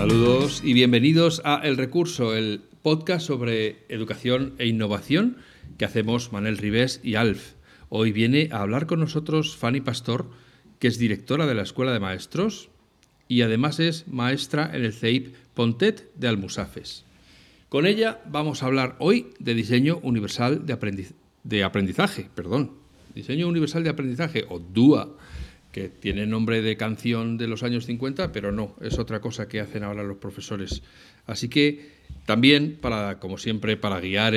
Saludos y bienvenidos a El Recurso, el podcast sobre educación e innovación que hacemos Manel Ribés y Alf. Hoy viene a hablar con nosotros Fanny Pastor, que es directora de la Escuela de Maestros y además es maestra en el CEIP Pontet de Almusafes. Con ella vamos a hablar hoy de diseño universal de, de aprendizaje, perdón, diseño universal de aprendizaje o DUA que tiene nombre de canción de los años 50, pero no, es otra cosa que hacen ahora los profesores. Así que también, para, como siempre, para guiar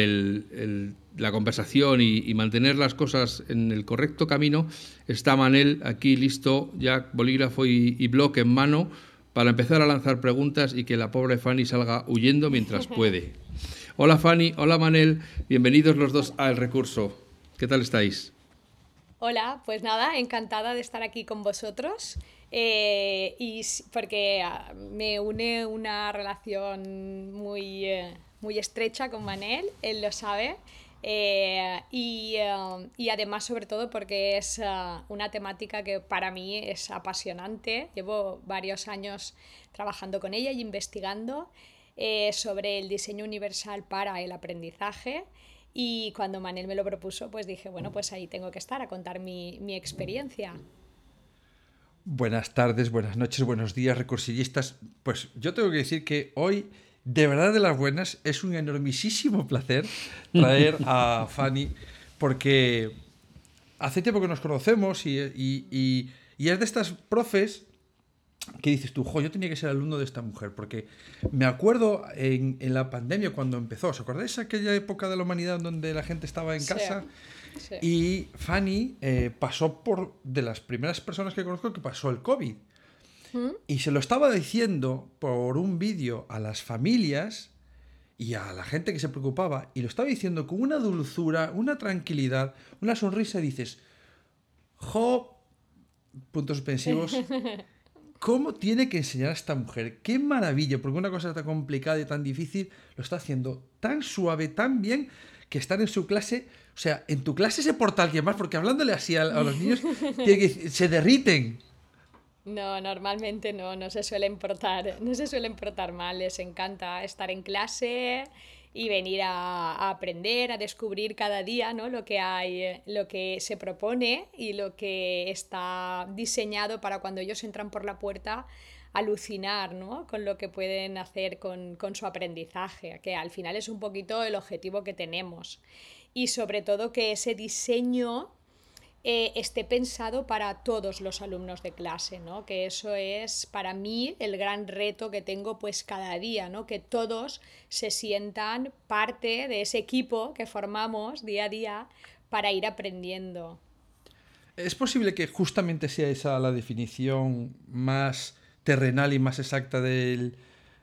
la conversación y, mantener las cosas en el correcto camino, está Manel aquí listo, ya bolígrafo y, y bloque en mano, para empezar a lanzar preguntas y que la pobre Fanny salga huyendo mientras puede. Hola Fanny, hola Manel, bienvenidos los dos al recurso. ¿Qué tal estáis? Hola, pues nada, encantada de estar aquí con vosotros eh, y porque ah, me une una relación muy, eh, muy estrecha con Manel, él lo sabe. Eh, y, y, además sobre todo porque es ah, una temática que para mí es apasionante. Llevo varios años trabajando con ella y investigando sobre el diseño universal para el aprendizaje y cuando Manel me lo propuso, pues dije, bueno, pues ahí tengo que estar a contar mi, mi experiencia. Buenas tardes, buenas noches, buenos días, recursillistas. Pues yo tengo que decir que hoy, de verdad de las buenas, es un enormisísimo placer traer a Fanny, porque hace tiempo que nos conocemos y, y, y, y es de estas profes ¿Qué dices tú? Jo, yo tenía que ser alumno de esta mujer, porque me acuerdo en, en la pandemia cuando empezó, ¿os acordáis aquella época de la humanidad donde la gente estaba en casa? Sí. Y Fanny eh, pasó por de las primeras personas que conozco que pasó el COVID. ¿Mm? Y se lo estaba diciendo por un vídeo a las familias y a la gente que se preocupaba, y lo estaba diciendo con una dulzura, una tranquilidad, una sonrisa, y dices, jo, puntos suspensivos. ¿Cómo tiene que enseñar a esta mujer? ¡Qué maravilla! Porque una cosa tan complicada y tan difícil lo está haciendo tan suave, tan bien, que estar en su clase, o sea, en tu clase se porta alguien más, porque hablándole así a, a los niños, que, se derriten. No, normalmente no, no se suelen portar, no se suelen portar mal, les encanta estar en clase y venir a, aprender, a descubrir cada día ¿no? lo que hay, lo que se propone y lo que está diseñado para cuando ellos entran por la puerta alucinar ¿no? con lo que pueden hacer con, con su aprendizaje, que al final es un poquito el objetivo que tenemos. Y sobre todo que ese diseño eh, esté pensado para todos los alumnos de clase, ¿no? Que eso es para mí el gran reto que tengo pues cada día, ¿no? Que todos se sientan parte de ese equipo que formamos día a día para ir aprendiendo. ¿Es posible que justamente sea esa la definición más terrenal y más exacta del,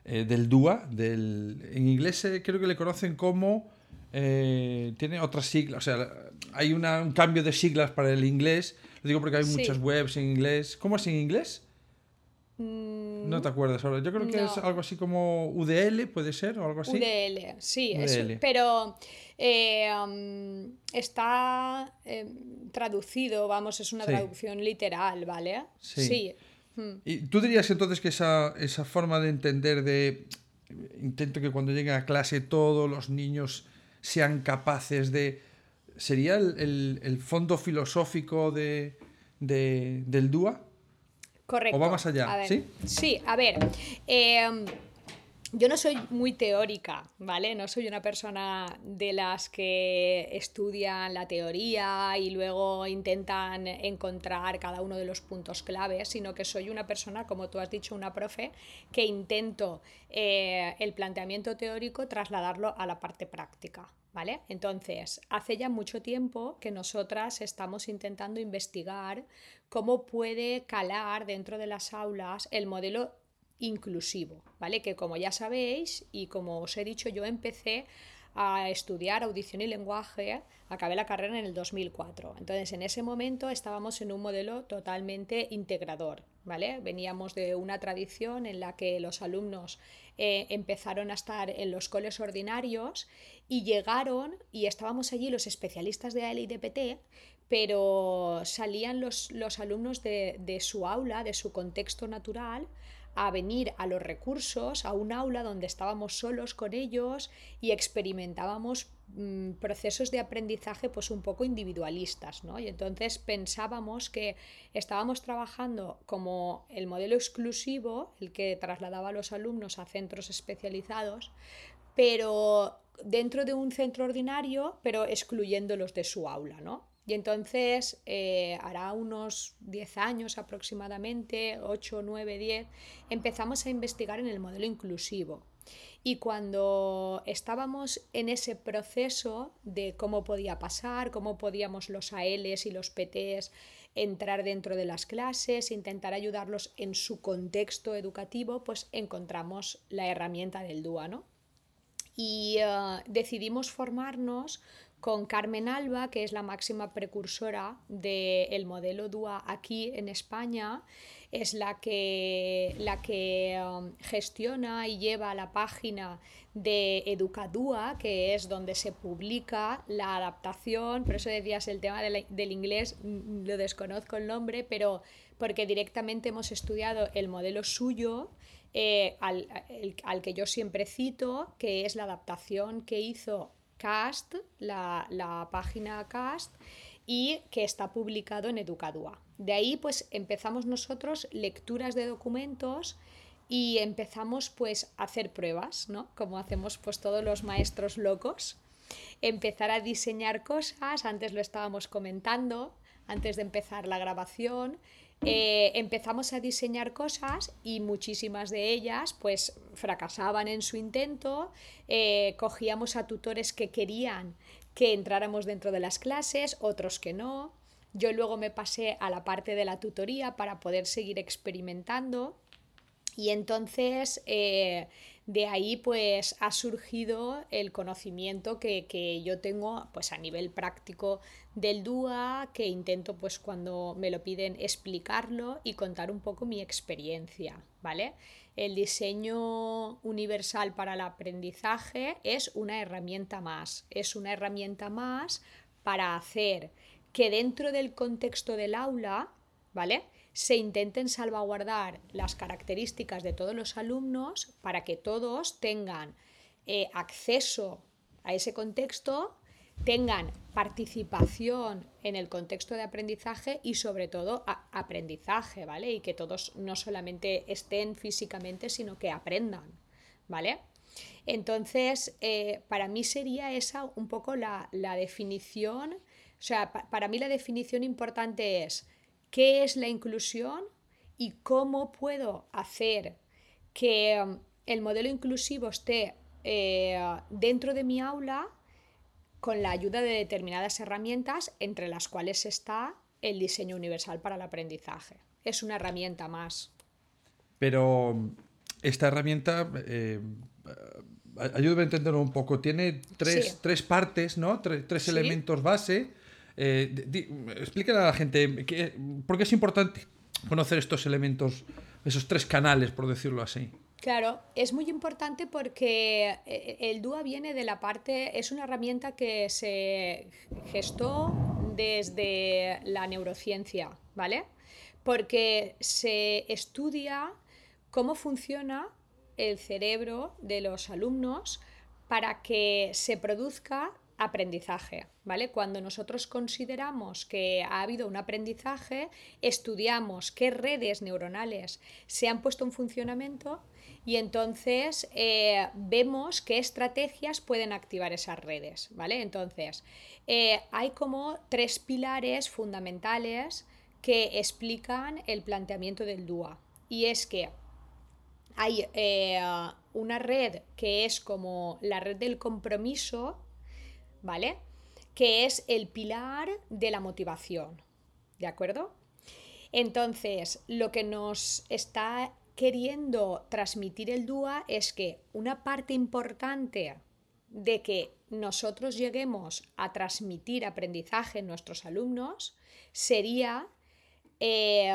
eh, del DUA? Del, en inglés eh, creo que le conocen como tiene otras siglas, o sea, hay una, un cambio de siglas para el inglés. Lo digo porque hay sí. muchas webs en inglés. ¿Cómo es en inglés? Mm, no te acuerdas ahora. Yo creo que no. es algo así como UDL, puede ser, o algo así. UDL, sí, UDL. Eso, pero eh, um, está eh, traducido, vamos, es una sí. traducción literal, ¿vale? Sí. sí. Mm. ¿Y tú dirías entonces que esa, esa forma de entender de intento que cuando lleguen a clase todos los niños sean capaces de... ¿Sería el, el, el fondo filosófico de, de, del DUA? Correcto. ¿O va más allá? A ver, ¿Sí? Sí, a ver. Eh, yo no soy muy teórica, ¿vale? No soy una persona de las que estudian la teoría y luego intentan encontrar cada uno de los puntos claves, sino que soy una persona, como tú has dicho, una profe, que intento eh, el planteamiento teórico trasladarlo a la parte práctica. ¿Vale? Entonces, hace ya mucho tiempo que nosotras estamos intentando investigar cómo puede calar dentro de las aulas el modelo inclusivo, ¿vale? Que como ya sabéis y como os he dicho, yo empecé a estudiar audición y lenguaje, acabé la carrera en el 2004. Entonces, en ese momento estábamos en un modelo totalmente integrador, ¿vale? Veníamos de una tradición en la que los alumnos eh, empezaron a estar en los coles ordinarios y llegaron y estábamos allí los especialistas de AL y pero salían los, los alumnos de, de su aula, de su contexto natural, a venir a los recursos, a un aula donde estábamos solos con ellos y experimentábamos mm, procesos de aprendizaje pues un poco individualistas, ¿no? Y entonces pensábamos que estábamos trabajando como el modelo exclusivo, el que trasladaba a los alumnos a centros especializados, pero dentro de un centro ordinario, pero excluyéndolos de su aula, ¿no? Y entonces, eh, hará unos 10 años aproximadamente, 8, 9, 10, empezamos a investigar en el modelo inclusivo. Y cuando estábamos en ese proceso de cómo podía pasar, cómo podíamos los ALs y los PTs entrar dentro de las clases, intentar ayudarlos en su contexto educativo, pues encontramos la herramienta del DUA, ¿no? Y eh, decidimos formarnos con Carmen Alba, que es la máxima precursora del modelo DUA aquí en España, es la que, la que um, gestiona y lleva la página de Educadua, que es donde se publica la adaptación, por eso decías el tema del inglés, mm, lo desconozco el nombre, pero porque directamente hemos estudiado el modelo suyo, eh, al, al que yo siempre cito, que es la adaptación que hizo Cast, la, página Cast, y que está publicado en Educadua. De ahí pues empezamos nosotros lecturas de documentos y empezamos pues a hacer pruebas, ¿no? Como hacemos pues todos los maestros locos. Empezar a diseñar cosas, antes lo estábamos comentando, antes de empezar la grabación, eh, empezamos a diseñar cosas y muchísimas de ellas pues fracasaban en su intento, eh, cogíamos a tutores que querían que entráramos dentro de las clases, otros que no. Yo luego me pasé a la parte de la tutoría para poder seguir experimentando y entonces eh, de ahí pues ha surgido el conocimiento que, yo tengo pues a nivel práctico del DUA, que intento pues cuando me lo piden explicarlo y contar un poco mi experiencia, ¿vale? El diseño universal para el aprendizaje es una herramienta más, es una herramienta más para hacer que dentro del contexto del aula, ¿vale? Se intenten salvaguardar las características de todos los alumnos para que todos tengan eh, acceso a ese contexto, tengan participación en el contexto de aprendizaje y sobre todo aprendizaje, ¿vale? Y que todos no solamente estén físicamente, sino que aprendan, ¿vale? Entonces, eh, para mí sería esa un poco la, definición, o sea, para mí la definición importante es qué es la inclusión y cómo puedo hacer que um, el modelo inclusivo esté eh, dentro de mi aula con la ayuda de determinadas herramientas, entre las cuales está el diseño universal para el aprendizaje. Es una herramienta más. Pero um, esta herramienta, eh, ayúdame a entenderlo un poco, tiene tres, partes, ¿no? tres elementos base eh, a la gente por qué es importante conocer estos elementos, esos tres canales, por decirlo así. Claro, es muy importante porque eh, el DUA viene de la parte, es una herramienta que se gestó desde la neurociencia, ¿vale? Porque se estudia cómo funciona el cerebro de los alumnos para que se produzca aprendizaje, ¿vale? Cuando nosotros consideramos que ha habido un aprendizaje, estudiamos qué redes neuronales se han puesto en funcionamiento y entonces eh, vemos qué estrategias pueden activar esas redes, ¿vale? Entonces, eh, hay como tres pilares fundamentales que explican el planteamiento del DUA y es que hay eh, una red que es como la red del compromiso, ¿vale? Que es el pilar de la motivación, ¿de acuerdo? Entonces, lo que nos está queriendo transmitir el DUA es que una parte importante de que nosotros lleguemos a transmitir aprendizaje en nuestros alumnos sería eh,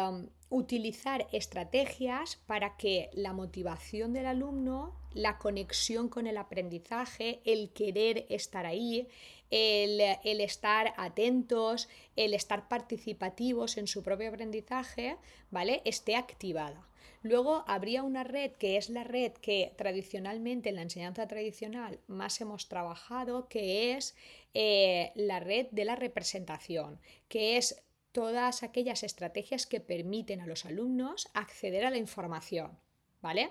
utilizar estrategias para que la motivación del alumno, la conexión con el aprendizaje, el querer estar ahí, el, el, estar atentos, el estar participativos en su propio aprendizaje, ¿vale? esté activada. Luego habría una red que es la red que tradicionalmente en la enseñanza tradicional más hemos trabajado, que es eh, la red de la representación, que es todas aquellas estrategias que permiten a los alumnos acceder a la información. ¿Vale?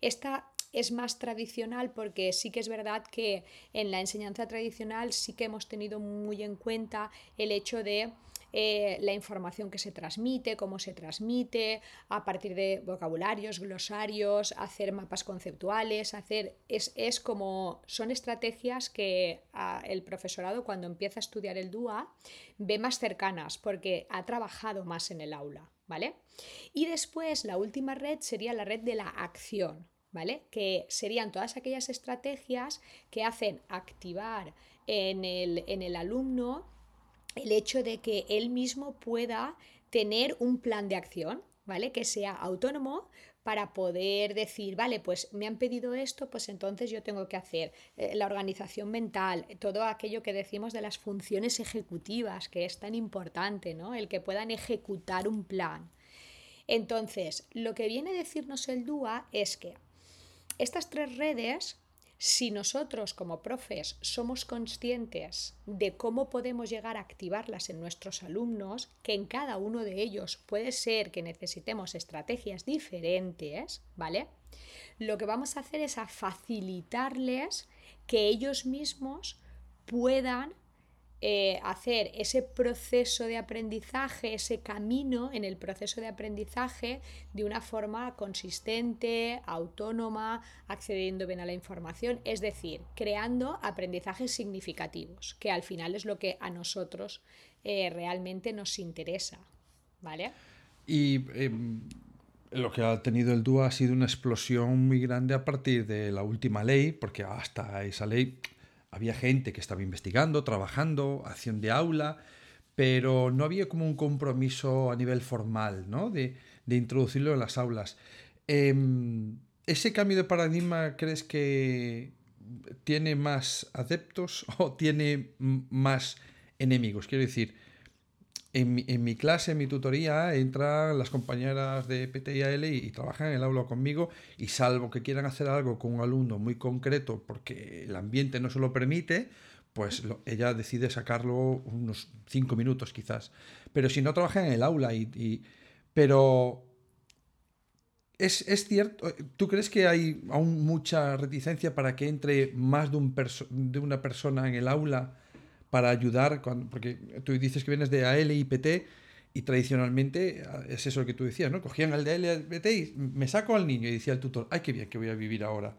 Esta es más tradicional porque sí que es verdad que en la enseñanza tradicional sí que hemos tenido muy en cuenta el hecho de eh, la información que se transmite, cómo se transmite, a partir de vocabularios, glosarios, hacer mapas conceptuales, hacer es, es como son estrategias que el profesorado cuando empieza a estudiar el DUA ve más cercanas porque ha trabajado más en el aula, ¿vale? Y después la última red sería la red de la acción, ¿vale? Que serían todas aquellas estrategias que hacen activar en el, en el alumno el hecho de que él mismo pueda tener un plan de acción, ¿vale? Que sea autónomo para poder decir, vale, pues me han pedido esto, pues entonces yo tengo que hacer eh, la organización mental, todo aquello que decimos de las funciones ejecutivas, que es tan importante, ¿no? El que puedan ejecutar un plan. Entonces, lo que viene a decirnos el DUA es que estas tres redes si nosotros como profes somos conscientes de cómo podemos llegar a activarlas en nuestros alumnos, que en cada uno de ellos puede ser que necesitemos estrategias diferentes, ¿vale? Lo que vamos a hacer es a facilitarles que ellos mismos puedan eh, hacer ese proceso de aprendizaje, ese camino en el proceso de aprendizaje de una forma consistente, autónoma, accediendo bien a la información, es decir, creando aprendizajes significativos, que al final es lo que a nosotros eh, realmente nos interesa. ¿Vale? Y em, lo que ha tenido el DUA ha sido una explosión muy grande a partir de la última ley, porque hasta esa ley había gente que estaba investigando, trabajando, acción de aula, pero no había como un compromiso a nivel formal, ¿no? De, introducirlo en las aulas. Em, ¿Ese cambio de paradigma crees que tiene más adeptos o tiene más enemigos? Quiero decir, en mi, clase, en mi tutoría, entran las compañeras de PTIAL y, trabajan en el aula conmigo y salvo que quieran hacer algo con un alumno muy concreto porque el ambiente no se lo permite, pues ella decide sacarlo unos cinco minutos quizás. Pero si no trabajan en el aula y... pero es, cierto, ¿tú crees que hay aún mucha reticencia para que entre más de una persona en el aula? Para ayudar, cuando, porque tú dices que vienes de AL y PT y tradicionalmente ah, es eso lo que tú decías, ¿no? Cogían al de AL y al PT y me saco al niño y decía el tutor, ay, qué bien que voy a vivir ahora.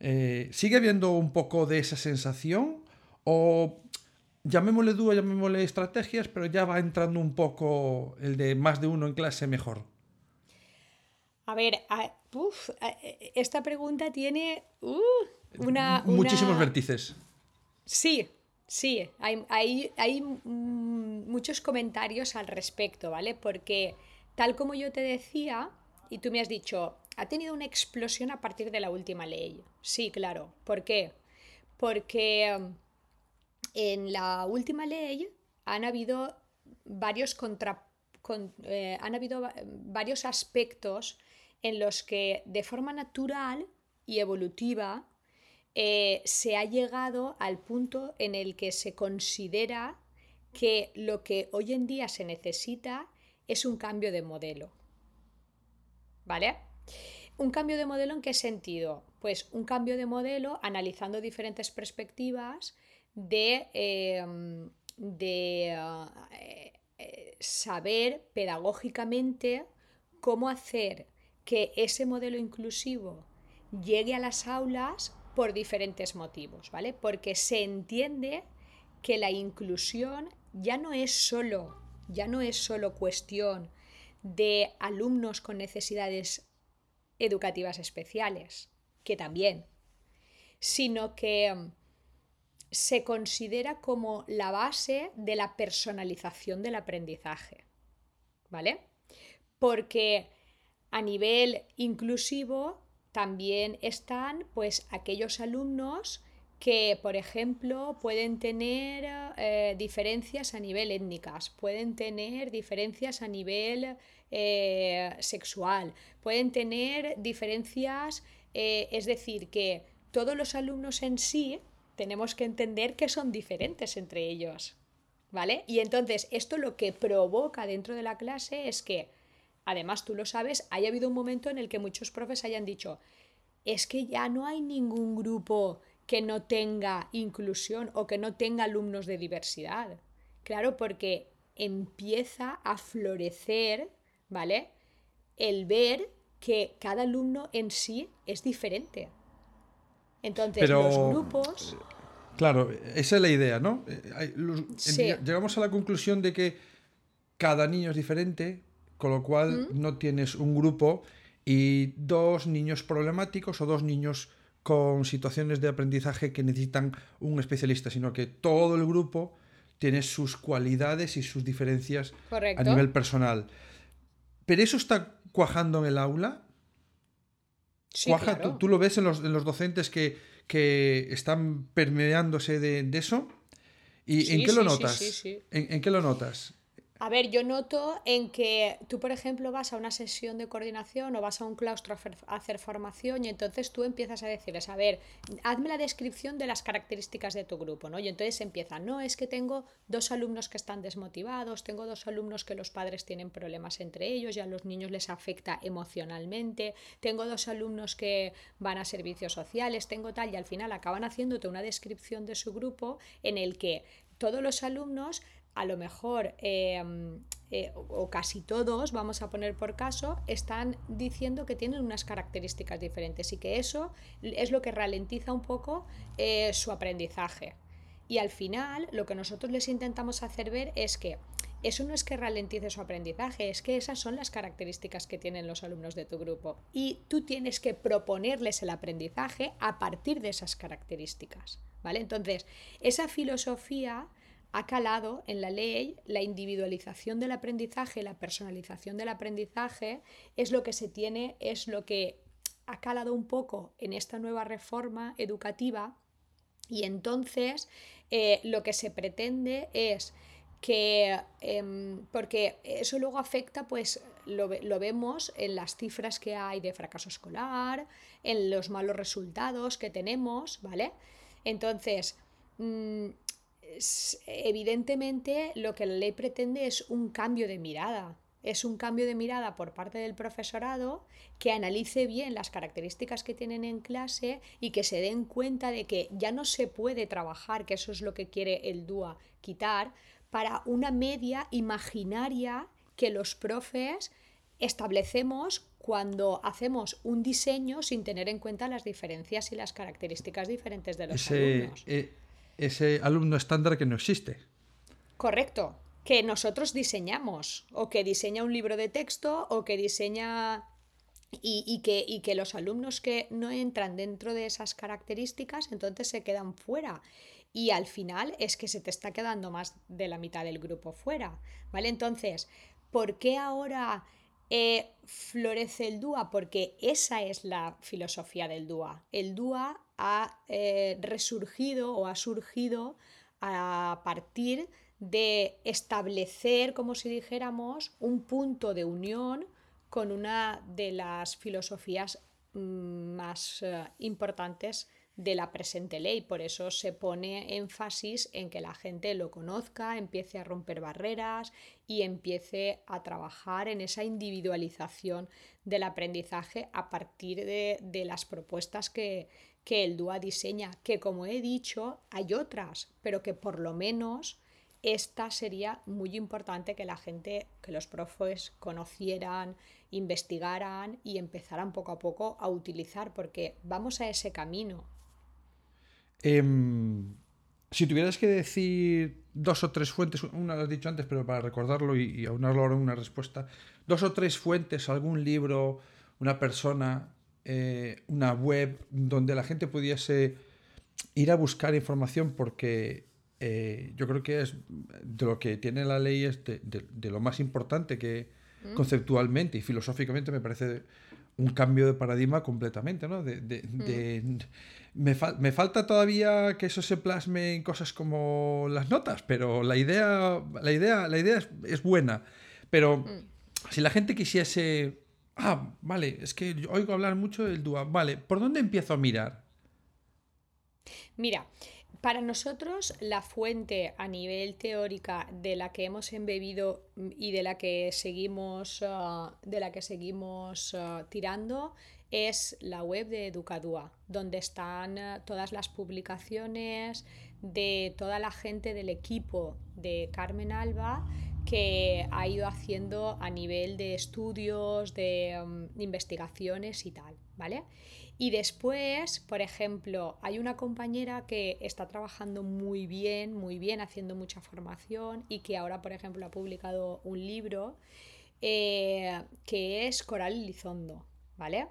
Eh, ¿Sigue habiendo un poco de esa sensación? ¿O llamémosle dúo, llamémosle estrategias, pero ya va entrando un poco el de más de uno en clase mejor? A ver, esta pregunta tiene uh, una, Muchísimos vértices. Sí, Sí, hay, hay, mm, muchos comentarios al respecto, ¿vale? Porque tal como yo te decía, y tú me has dicho, ha tenido una explosión a partir de la última ley. Sí, claro. ¿Por qué? Porque mm, en la última ley han habido varios contra, eh, han habido varios aspectos en los que de forma natural y evolutiva eh, se ha llegado al punto en el que se considera que lo que hoy en día se necesita es un cambio de modelo. ¿Vale? ¿Un cambio de modelo en qué sentido? Pues un cambio de modelo analizando diferentes perspectivas de, em, de eh, saber pedagógicamente cómo hacer que ese modelo inclusivo llegue a las aulas por diferentes motivos, ¿vale? Porque se entiende que la inclusión ya no es solo, ya no es solo cuestión de alumnos con necesidades educativas especiales, que también, sino que mm, se considera como la base de la personalización del aprendizaje. ¿Vale? Porque a nivel inclusivo también están pues aquellos alumnos que, por ejemplo, pueden tener eh, diferencias a nivel étnicas, pueden tener diferencias a nivel eh, sexual, pueden tener diferencias, eh, es decir, que todos los alumnos en sí tenemos que entender que son diferentes entre ellos, ¿vale? Y entonces esto lo que provoca dentro de la clase es que, además tú lo sabes, haya habido un momento en el que muchos profes hayan dicho, es que ya no hay ningún grupo que no tenga inclusión o que no tenga alumnos de diversidad. Claro, porque empieza a florecer, ¿vale? El ver que cada alumno en sí es diferente. Entonces, los grupos... Claro, esa es la idea, ¿no? Eh, llegamos a la conclusión de que cada niño es diferente, con lo cual no tienes un grupo y dos niños problemáticos o dos niños con situaciones de aprendizaje que necesitan un especialista, sino que todo el grupo tiene sus cualidades y sus diferencias a nivel personal. ¿Pero eso está cuajando en el aula? ¿Cuaja? ¿Tú, lo ves en los, docentes que, están permeándose de, eso? ¿Y en qué lo notas? ¿En, qué lo notas? A ver, yo noto en que tú, por ejemplo, vas a una sesión de coordinación o vas a un claustro a hacer formación y entonces tú empiezas a decirles, a ver, hazme la descripción de las características de tu grupo, ¿no? Y entonces empiezan, no, es que tengo dos alumnos que están desmotivados, tengo dos alumnos que los padres tienen problemas entre ellos y a los niños les afecta emocionalmente, tengo dos alumnos que van a servicios sociales, tengo tal, y al final acaban haciéndote una descripción de su grupo en el que todos los alumnos a lo mejor em, eh, o casi todos, vamos a poner por caso, están diciendo que tienen unas características diferentes y que eso es lo que ralentiza un poco eh, su aprendizaje. Y al final lo que nosotros les intentamos hacer ver es que eso no es que ralentice su aprendizaje, es que esas son las características que tienen los alumnos de tu grupo. Y tú tienes que proponerles el aprendizaje a partir de esas características. ¿Vale? Entonces, esa filosofía ha calado en la ley la individualización del aprendizaje, la personalización del aprendizaje, es lo que se tiene, es lo que ha calado un poco en esta nueva reforma educativa y entonces eh, lo que se pretende es que, em, porque eso luego afecta, pues lo, vemos en las cifras que hay de fracaso escolar, en los malos resultados que tenemos, ¿vale? Entonces, mm, evidentemente lo que la ley pretende es un cambio de mirada. Es un cambio de mirada por parte del profesorado que analice bien las características que tienen en clase y que se den cuenta de que ya no se puede trabajar, que eso es lo que quiere el DUA quitar, para una media imaginaria que los profes establecemos cuando hacemos un diseño sin tener en cuenta las diferencias y las características diferentes de los alumnos. Eh, ese alumno estándar que no existe. Correcto, que nosotros diseñamos, o que diseña un libro de texto, o que diseña y, que, y, que, los alumnos que no entran dentro de esas características entonces se quedan fuera. Y al final es que se te está quedando más de la mitad del grupo fuera. ¿Vale? Entonces, ¿por qué ahora eh, florece el DUA? Porque esa es la filosofía del DUA. El DUA ha eh, resurgido o ha surgido a partir de establecer, como si dijéramos, un punto de unión con una de las filosofías mm, más eh, importantes de la presente ley. Por eso se pone énfasis en que la gente lo conozca, empiece a romper barreras y empiece a trabajar en esa individualización del aprendizaje a partir de las propuestas que, que el DUA diseña, que como he dicho, hay otras, pero que por lo menos esta sería muy importante que la gente, que los profes conocieran, investigaran y empezaran poco a poco a utilizar, porque vamos a ese camino. Em, si tuvieras que decir dos o tres fuentes, una lo has dicho antes, pero para recordarlo y, y aunarlo ahora en una respuesta, dos o tres fuentes, algún libro, una persona eh, una web donde la gente pudiese ir a buscar información porque eh, yo creo que es de lo que tiene la ley es de, lo más importante que mm. conceptualmente y filosóficamente me parece un cambio de paradigma completamente, ¿no? Mm. me, falta todavía que eso se plasme en cosas como las notas, pero la idea, la idea, la idea es, buena. Pero mm. si la gente quisiese, ah, vale, es que oigo hablar mucho del DUA, vale, ¿por dónde empiezo a mirar? Mira, para nosotros la fuente a nivel teórica de la que hemos embebido y de la que seguimos, ah, de la que seguimos ah, tirando es la web de Educadua, donde están ah, todas las publicaciones de toda la gente del equipo de Carmen Alba que ha ido haciendo a nivel de estudios, de mm, investigaciones y tal, ¿vale? Y después, por ejemplo, hay una compañera que está trabajando muy bien, muy bien, haciendo mucha formación y que ahora, por ejemplo, ha publicado un libro eh, que es Coral Lizondo, ¿vale?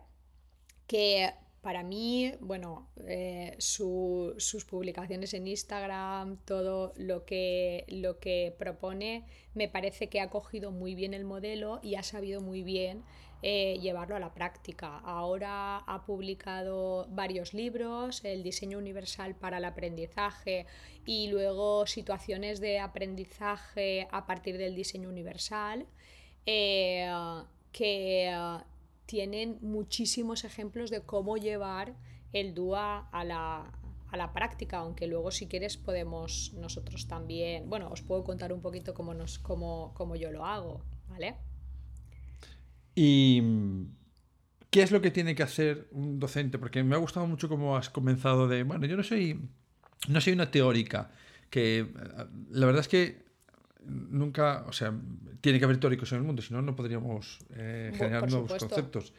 Que para mí, bueno, eh, sus publicaciones en Instagram, todo lo que, lo que propone, me parece que ha cogido muy bien el modelo y ha sabido muy bien eh, llevarlo a la práctica. Ahora ha publicado varios libros, el diseño universal para el aprendizaje y luego situaciones de aprendizaje a partir del diseño universal, eh, que tienen muchísimos ejemplos de cómo llevar el DUA a la, a la práctica, aunque luego si quieres podemos nosotros también, bueno, os puedo contar un poquito cómo, nos, cómo, cómo yo lo hago, ¿vale? ¿Y qué es lo que tiene que hacer un docente? Porque me ha gustado mucho cómo has comenzado de, bueno, yo no soy, no soy una teórica, que eh, la verdad es que nunca, o sea, tiene que haber teóricos en el mundo, si no, no podríamos eh, generar nuevos conceptos.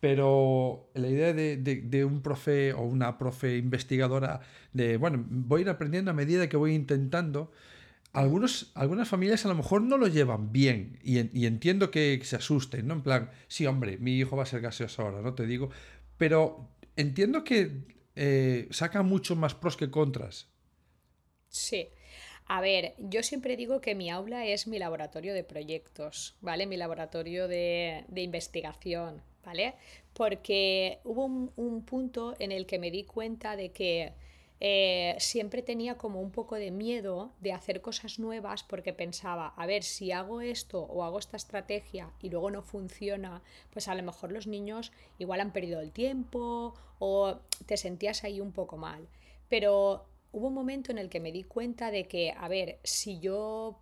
Pero la idea de, de, un profe o una profe investigadora, de, bueno, voy a ir aprendiendo a medida que voy intentando, algunos, algunas familias a lo mejor no lo llevan bien y, entiendo que se asusten, ¿no? En plan, sí, hombre, mi hijo va a ser gaseoso ahora, no te digo, pero entiendo que eh, saca mucho más pros que contras. Sí. A ver, yo siempre digo que mi aula es mi laboratorio de proyectos, ¿vale? Mi laboratorio de, investigación, ¿vale? Porque hubo un punto en el que me di cuenta de que eh, siempre tenía como un poco de miedo de hacer cosas nuevas porque pensaba, a ver, si hago esto o hago esta estrategia y luego no funciona, pues a lo mejor los niños igual han perdido el tiempo o te sentías ahí un poco mal. Pero hubo un momento en el que me di cuenta de que, a ver, si yo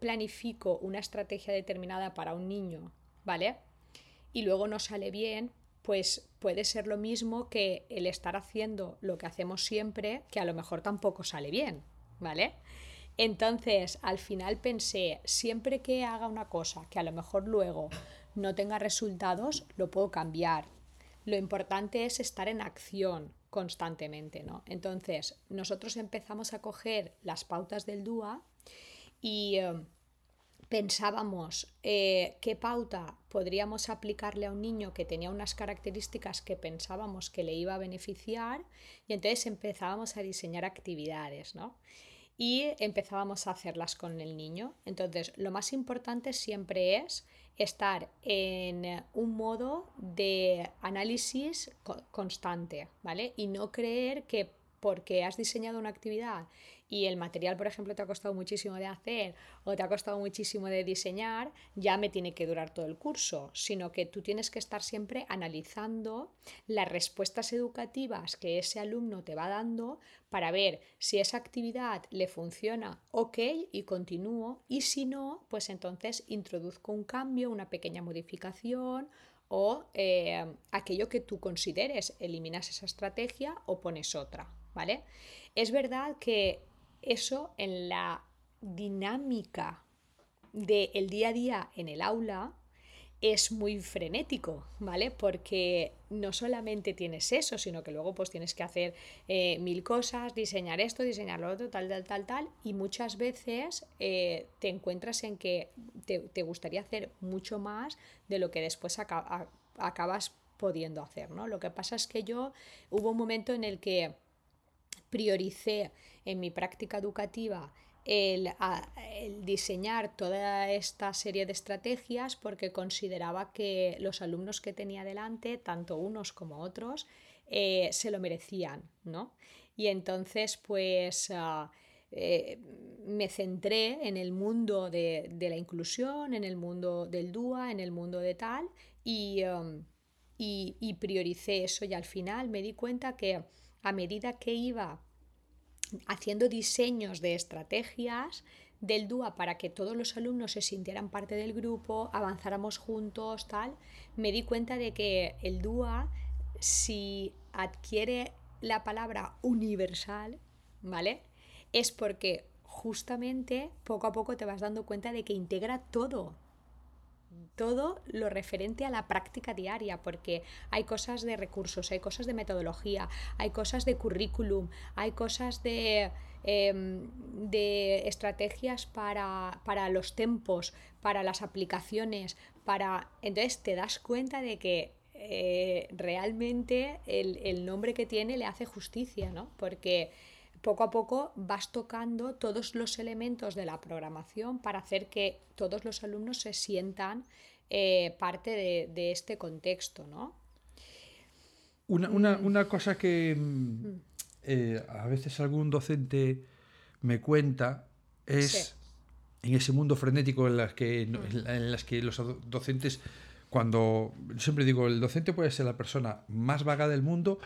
planifico una estrategia determinada para un niño, ¿vale? Y luego no sale bien, pues puede ser lo mismo que el estar haciendo lo que hacemos siempre, que a lo mejor tampoco sale bien, ¿vale? Entonces, al final pensé, siempre que haga una cosa que a lo mejor luego no tenga resultados, lo puedo cambiar. Lo importante es estar en acción constantemente, ¿no? Entonces, nosotros empezamos a coger las pautas del DUA y eh, pensábamos eh, qué pauta podríamos aplicarle a un niño que tenía unas características que pensábamos que le iba a beneficiar y entonces empezábamos a diseñar actividades, ¿no? Y empezábamos a hacerlas con el niño. Entonces, lo más importante siempre es estar en un modo de análisis constante, ¿vale? Y no creer que porque has diseñado una actividad y el material, por ejemplo, te ha costado muchísimo de hacer o te ha costado muchísimo de diseñar, ya me tiene que durar todo el curso, sino que tú tienes que estar siempre analizando las respuestas educativas que ese alumno te va dando para ver si esa actividad le funciona ok y continúo y si no, pues entonces introduzco un cambio, una pequeña modificación o eh, aquello que tú consideres, eliminas esa estrategia o pones otra, ¿vale? Es verdad que eso en la dinámica del día a día en el aula es muy frenético, ¿vale? Porque no solamente tienes eso, sino que luego pues tienes que hacer eh, mil cosas, diseñar esto, diseñar lo otro, tal, tal, tal, tal, y muchas veces eh, te encuentras en que te, gustaría hacer mucho más de lo que después acabas pudiendo hacer, ¿no? Lo que pasa es que yo hubo un momento en el que prioricé en mi práctica educativa el, diseñar toda esta serie de estrategias porque consideraba que los alumnos que tenía delante, tanto unos como otros, eh, se lo merecían, ¿no? Y entonces, pues... Ah, eh, me centré en el mundo de, la inclusión, en el mundo del DUA, en el mundo de tal, um, y, y, prioricé eso y al final me di cuenta que a medida que iba haciendo diseños de estrategias del DUA para que todos los alumnos se sintieran parte del grupo, avanzáramos juntos, tal, me di cuenta de que el DUA, si adquiere la palabra universal, ¿vale? Es porque justamente poco a poco te vas dando cuenta de que integra todo, todo lo referente a la práctica diaria, porque hay cosas de recursos, hay cosas de metodología, hay cosas de currículum, hay cosas de, em, de estrategias para, los tempos, para las aplicaciones, para. Entonces te das cuenta de que eh, realmente el, el nombre que tiene le hace justicia, ¿no? Porque poco a poco vas tocando todos los elementos de la programación para hacer que todos los alumnos se sientan eh, parte de, este contexto, ¿no? Una, mm. cosa que mm, mm. Eh, a veces algún docente me cuenta es en ese mundo frenético en las que, en las que los docentes, cuando siempre digo, el docente puede ser la persona más vaga del mundo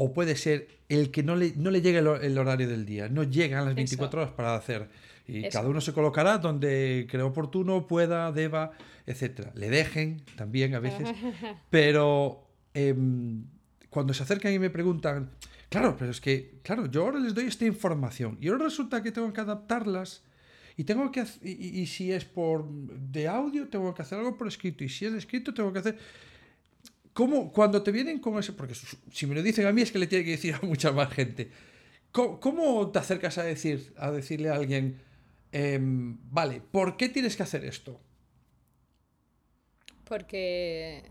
o puede ser el que no le, no le llega el, horario del día, no llegan las 24 horas para hacer. Y cada uno se colocará donde cree oportuno, pueda, deba, etc. Le dejen también a veces. pero em, cuando se acercan y me preguntan, claro, pero es que, claro, yo ahora les doy esta información y ahora resulta que tengo que adaptarlas. Y tengo que y, y, si es por de audio, tengo que hacer algo por escrito. Y si es de escrito, tengo que hacer. ¿Cómo, cuando te vienen con eso, porque si me lo dicen a mí es que le tiene que decir a mucha más gente, ¿cómo, te acercas a, decir, a decirle a alguien, em, vale, ¿por qué tienes que hacer esto? Porque,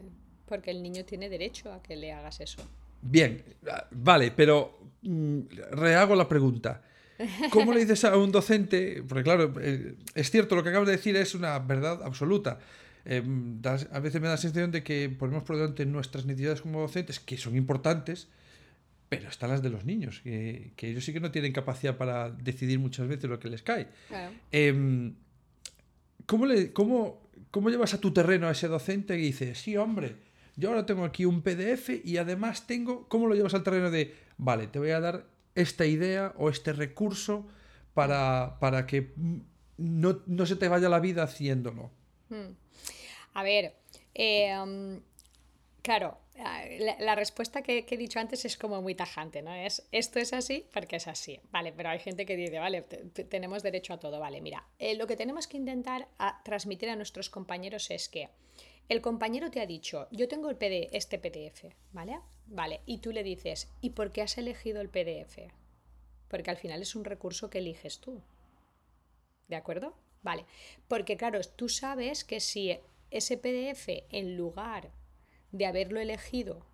porque el niño tiene derecho a que le hagas eso. Bien, vale, pero mm, rehago la pregunta. ¿Cómo le dices a un docente? Porque claro, eh, es cierto, lo que acabas de decir es una verdad absoluta. Em, a veces me da la sensación de que ponemos por delante nuestras necesidades como docentes, que son importantes, pero están las de los niños, que, ellos sí que no tienen capacidad para decidir muchas veces lo que les cae. Em, ¿cómo, le, cómo, ¿Cómo llevas a tu terreno a ese docente y dices, sí, hombre, yo ahora tengo aquí un PDF y además tengo, ¿cómo lo llevas al terreno de, vale, te voy a dar esta idea o este recurso para, para que no, no, se te vaya la vida haciéndolo? Hmm. A ver, em, claro, la, respuesta que, he dicho antes es como muy tajante, ¿no? Es esto es así porque es así, ¿vale? Pero hay gente que dice, vale, tenemos derecho a todo, ¿vale? Mira, eh, lo que tenemos que intentar transmitir a nuestros compañeros es que el compañero te ha dicho, yo tengo el PD, este PDF, ¿vale? Vale, y tú le dices, ¿y por qué has elegido el PDF? Porque al final es un recurso que eliges tú. ¿De acuerdo? Vale, porque claro, tú sabes que si ese PDF, en lugar de haberlo elegido,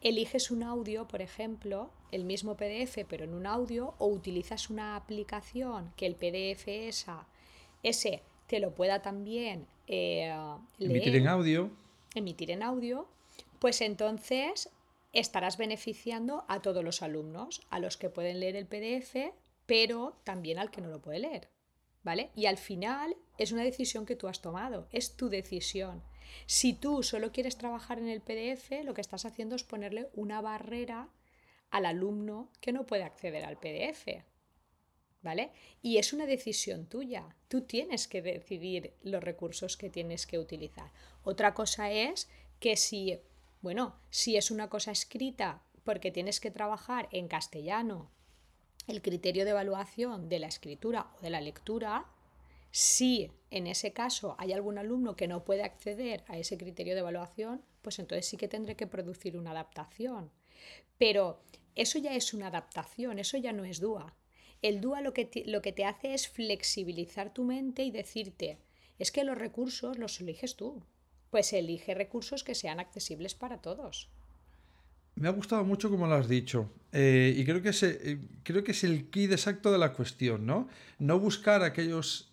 eliges un audio, por ejemplo, el mismo PDF, pero en un audio, o utilizas una aplicación que el PDF esa, ese te lo pueda también eh, emitir en audio. Emitir en audio, pues entonces estarás beneficiando a todos los alumnos, a los que pueden leer el PDF, pero también al que no lo puede leer. ¿Vale? Y al final es una decisión que tú has tomado, es tu decisión. Si tú solo quieres trabajar en el PDF, lo que estás haciendo es ponerle una barrera al alumno que no puede acceder al PDF. ¿Vale? Y es una decisión tuya. Tú tienes que decidir los recursos que tienes que utilizar. Otra cosa es que si, bueno, si es una cosa escrita porque tienes que trabajar en castellano el criterio de evaluación de la escritura o de la lectura, si en ese caso hay algún alumno que no puede acceder a ese criterio de evaluación, pues entonces sí que tendré que producir una adaptación. Pero eso ya es una adaptación, eso ya no es DUA. El DUA lo que, te, lo que te hace es flexibilizar tu mente y decirte, es que los recursos los eliges tú. pues elige recursos que sean accesibles para todos. Me ha gustado mucho como lo has dicho. Eh, y creo que, es, eh, creo que es el kit exacto de la cuestión, ¿no? No buscar aquellos,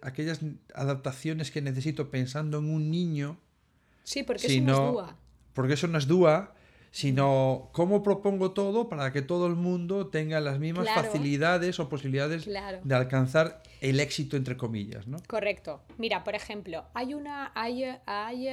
aquellas adaptaciones que necesito pensando en un niño. Sí, porque eso no es dúa. Porque eso no es dúa, sino cómo propongo todo para que todo el mundo tenga las mismas facilidades o posibilidades de alcanzar el éxito entre comillas, ¿no? Correcto. Mira, por ejemplo, hay una, hay, hay,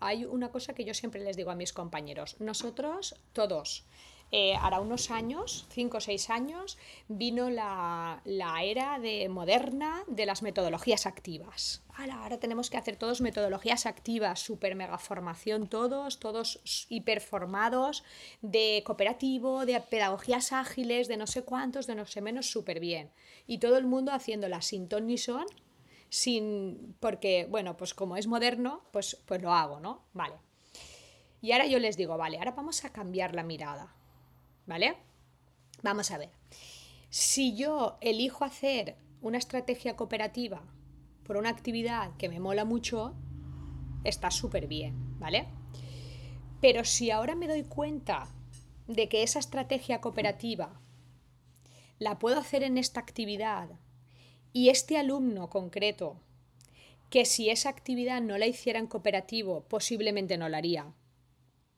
hay una cosa que yo siempre les digo a mis compañeros. Nosotros, todos, eh, hará unos años, cinco o seis años, vino la, era de moderna de las metodologías activas. Ahora, tenemos que hacer todos metodologías activas, super mega formación todos, todos hiperformados, de cooperativo, de pedagogías ágiles, de no sé cuántos, de no sé menos, súper bien. Y todo el mundo haciéndola sin ton ni son, sin, porque, bueno, pues como es moderno, pues, pues lo hago, ¿no? Vale. Y ahora yo les digo, vale, ahora vamos a cambiar la mirada. ¿Vale? Vamos a ver. Si yo elijo hacer una estrategia cooperativa por una actividad que me mola mucho, está súper bien, ¿vale? Pero si ahora me doy cuenta de que esa estrategia cooperativa la puedo hacer en esta actividad y este alumno concreto, que si esa actividad no la hiciera en cooperativo, posiblemente no la haría,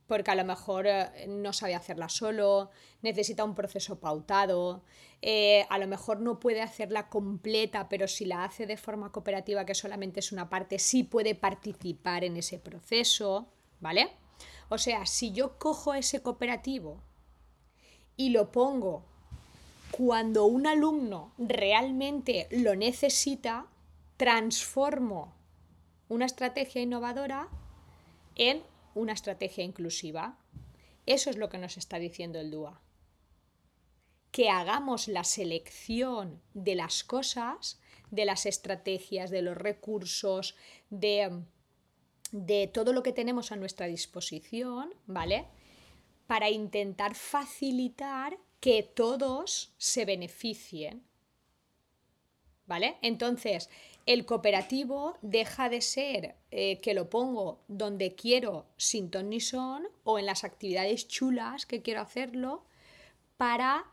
porque a lo mejor eh, no sabe hacerla solo, necesita un proceso pautado, eh, a lo mejor no puede hacerla completa, pero si la hace de forma cooperativa, que solamente es una parte, sí puede participar en ese proceso, ¿vale? O sea, si yo cojo ese cooperativo y lo pongo cuando un alumno realmente lo necesita, transformo una estrategia innovadora en una estrategia inclusiva. Eso es lo que nos está diciendo el DUA. Que hagamos la selección de las cosas, de las estrategias, de los recursos, de, de todo lo que tenemos a nuestra disposición, ¿vale? Para intentar facilitar que todos se beneficien. ¿Vale? Entonces, el cooperativo deja de ser eh, que lo pongo donde quiero sin ton ni son o en las actividades chulas que quiero hacerlo para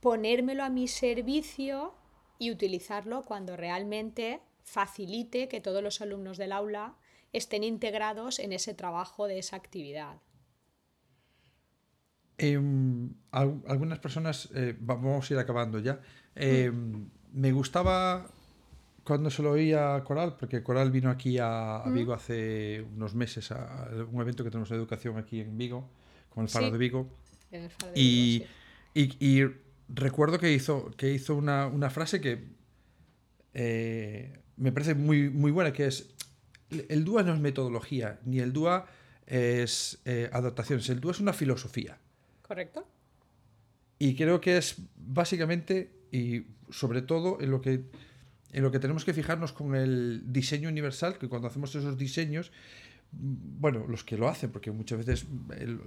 ponérmelo a mi servicio y utilizarlo cuando realmente facilite que todos los alumnos del aula estén integrados en ese trabajo de esa actividad. Em, algunas personas, eh, vamos a ir acabando ya, em, me gustaba cuando se lo oí a Coral, porque Coral vino aquí a, Vigo hace unos meses a, un evento que tenemos de educación aquí en Vigo, con el Faro de Vigo. y, y, recuerdo que hizo, que hizo una, una frase que eh, me parece muy, muy buena, que es, el DUA no es metodología, ni el DUA es eh, adaptaciones, el DUA es una filosofía. Correcto. Y creo que es básicamente, y sobre todo en lo que en lo que tenemos que fijarnos con el diseño universal, que cuando hacemos esos diseños, bueno, los que lo hacen, porque muchas veces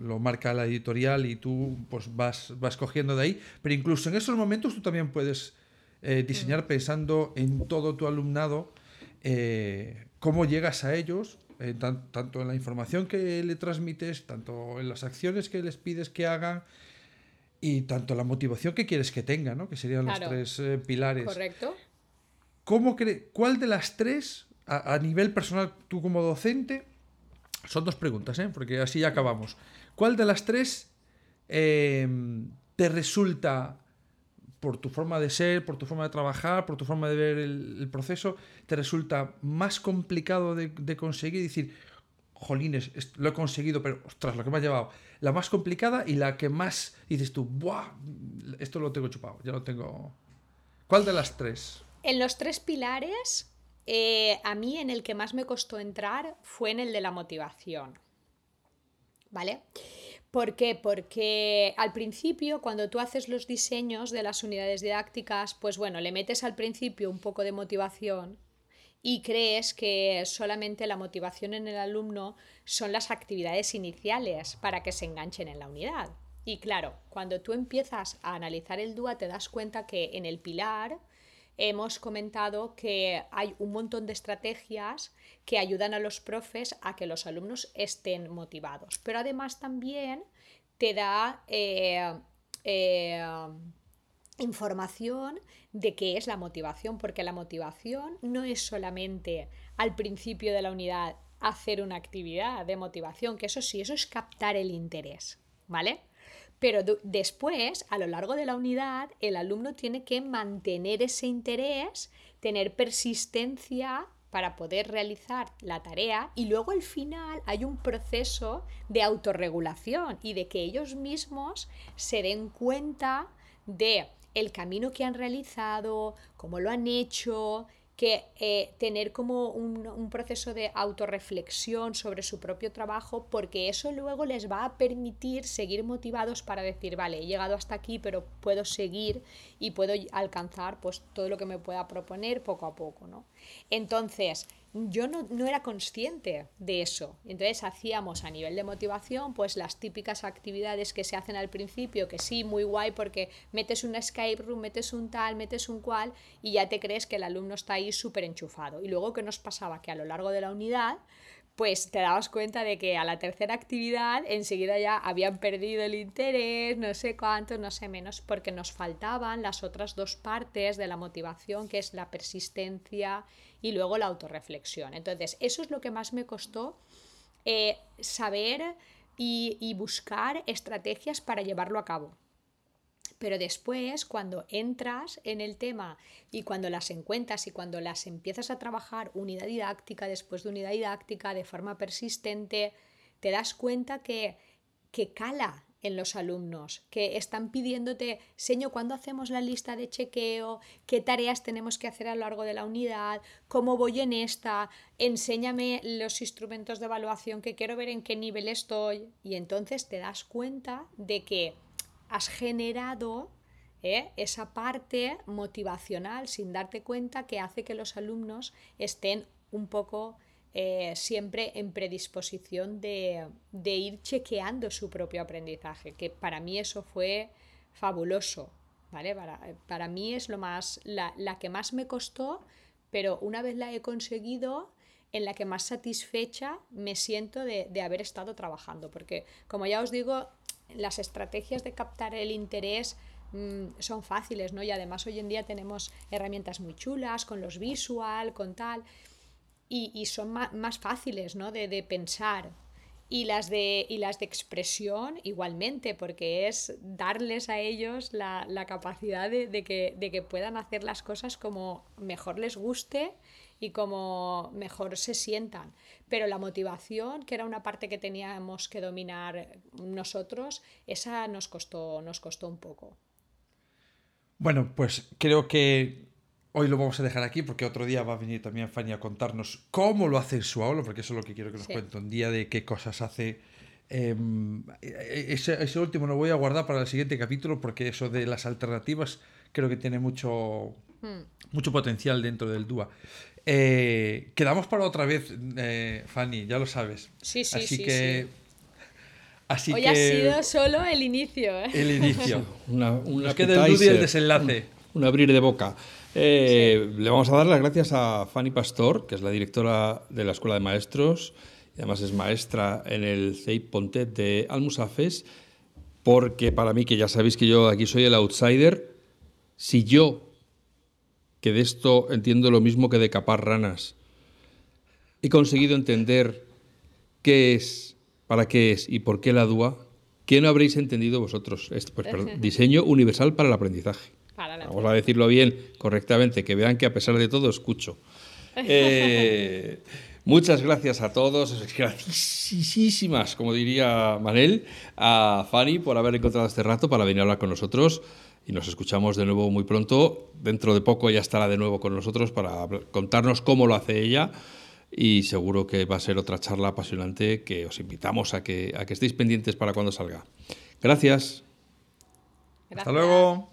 lo marca la editorial y tú pues vas, vas cogiendo de ahí, pero incluso en esos momentos tú también puedes eh, diseñar mm. pensando en todo tu alumnado, eh, cómo llegas a ellos, eh, tanto en la información que le transmites, tanto en las acciones que les pides que hagan, y tanto la motivación que quieres que tenga, ¿no? que serían los tres pilares. Correcto. ¿Cómo ¿Cuál de las tres, a, nivel personal, tú como docente, son dos preguntas, ¿eh? porque así ya acabamos. ¿Cuál de las tres eh, te resulta, por tu forma de ser, por tu forma de trabajar, por tu forma de ver el, proceso, te resulta más complicado de, conseguir? Y decir, jolines, lo he conseguido, pero ostras, lo que me ha llevado. La más complicada y la que más dices tú, ¡buah! Esto lo tengo chupado, ya lo tengo. ¿Cuál de las tres? En los tres pilares, eh, a mí en el que más me costó entrar fue en el de la motivación. ¿Vale? ¿Por qué? Porque al principio, cuando tú haces los diseños de las unidades didácticas, pues bueno, le metes al principio un poco de motivación y crees que solamente la motivación en el alumno son las actividades iniciales para que se enganchen en la unidad. Y claro, cuando tú empiezas a analizar el DUA te das cuenta que en el pilar hemos comentado que hay un montón de estrategias que ayudan a los profes a que los alumnos estén motivados. Pero además también te da eh, eh, información de qué es la motivación, porque la motivación no es solamente al principio de la unidad hacer una actividad de motivación, que eso sí, eso es captar el interés, ¿vale? Pero después, a lo largo de la unidad, el alumno tiene que mantener ese interés, tener persistencia para poder realizar la tarea y luego al final hay un proceso de autorregulación y de que ellos mismos se den cuenta de el camino que han realizado, cómo lo han hecho, que eh, tener como un, proceso de autorreflexión sobre su propio trabajo, porque eso luego les va a permitir seguir motivados para decir, vale, he llegado hasta aquí, pero puedo seguir y puedo alcanzar pues todo lo que me pueda proponer poco a poco, ¿no? Entonces, yo no, era consciente de eso. Entonces hacíamos a nivel de motivación pues las típicas actividades que se hacen al principio, que sí, muy guay porque metes una escape room, metes un tal, metes un cual y ya te crees que el alumno está ahí súper enchufado. Y luego, ¿qué nos pasaba? Que a lo largo de la unidad pues te dabas cuenta de que a la tercera actividad enseguida ya habían perdido el interés, no sé cuánto, no sé menos, porque nos faltaban las otras dos partes de la motivación, que es la persistencia y luego la autorreflexión. Entonces, eso es lo que más me costó eh, saber y buscar estrategias para llevarlo a cabo. Pero después, cuando entras en el tema y cuando las encuentras y cuando las empiezas a trabajar unidad didáctica después de unidad didáctica de forma persistente, te das cuenta que, que cala en los alumnos, que están pidiéndote, señor, ¿cuándo hacemos la lista de chequeo? ¿Qué tareas tenemos que hacer a lo largo de la unidad? ¿Cómo voy en esta? Enséñame los instrumentos de evaluación que quiero ver en qué nivel estoy. Y entonces te das cuenta de que has generado ¿eh? esa parte motivacional sin darte cuenta que hace que los alumnos estén un poco eh, siempre en predisposición de, ir chequeando su propio aprendizaje, que para mí eso fue fabuloso. ¿vale? Para, mí es lo más, la, que más me costó, pero una vez la he conseguido, en la que más satisfecha me siento de, de haber estado trabajando, porque como ya os digo, las estrategias de captar el interés mm, son fáciles, ¿no? Y además hoy en día tenemos herramientas muy chulas con los visual, con tal, y, son más, fáciles, ¿no? De, pensar. Y las, de, y las de expresión igualmente, porque es darles a ellos la, capacidad de, que, de que puedan hacer las cosas como mejor les guste y como mejor se sientan. Pero la motivación, que era una parte que teníamos que dominar nosotros, esa nos costó, nos costó un poco. Bueno, pues creo que hoy lo vamos a dejar aquí porque otro día va a venir también Fanny a contarnos cómo lo hace en su aula, porque eso es lo que quiero que nos cuente un día de qué cosas hace. Em, ese, último lo voy a guardar para el siguiente capítulo porque eso de las alternativas creo que tiene mucho, hmm. mucho potencial dentro del DUA. Eh, quedamos para otra vez, eh, Fanny, ya lo sabes. Sí, sí, Así sí. que. Así Hoy ha sido solo el inicio. ¿eh? El inicio. una, una Nos queda el, el desenlace. Un, abrir de boca. Le vamos a dar las gracias a Fanny Pastor, que es la directora de la Escuela de Maestros, y además es maestra en el CEIP Pontet de Almusafes, porque para mí, que ya sabéis que yo aquí soy el outsider, si yo que de esto entiendo lo mismo que de capar ranas. He conseguido entender qué es, para qué es y por qué la DUA. ¿Qué no habréis entendido vosotros? Pues, diseño universal para el aprendizaje. Vamos a decirlo bien, correctamente, que vean que a pesar de todo escucho. Eh, muchas gracias a todos, graciísimas, como diría Manel, a Fanny por haber encontrado este rato para venir a hablar con nosotros y nos escuchamos de nuevo muy pronto. Dentro de poco ya estará de nuevo con nosotros para contarnos cómo lo hace ella y seguro que va a ser otra charla apasionante que os invitamos a que, a que estéis pendientes para cuando salga. Gracias. Hasta luego.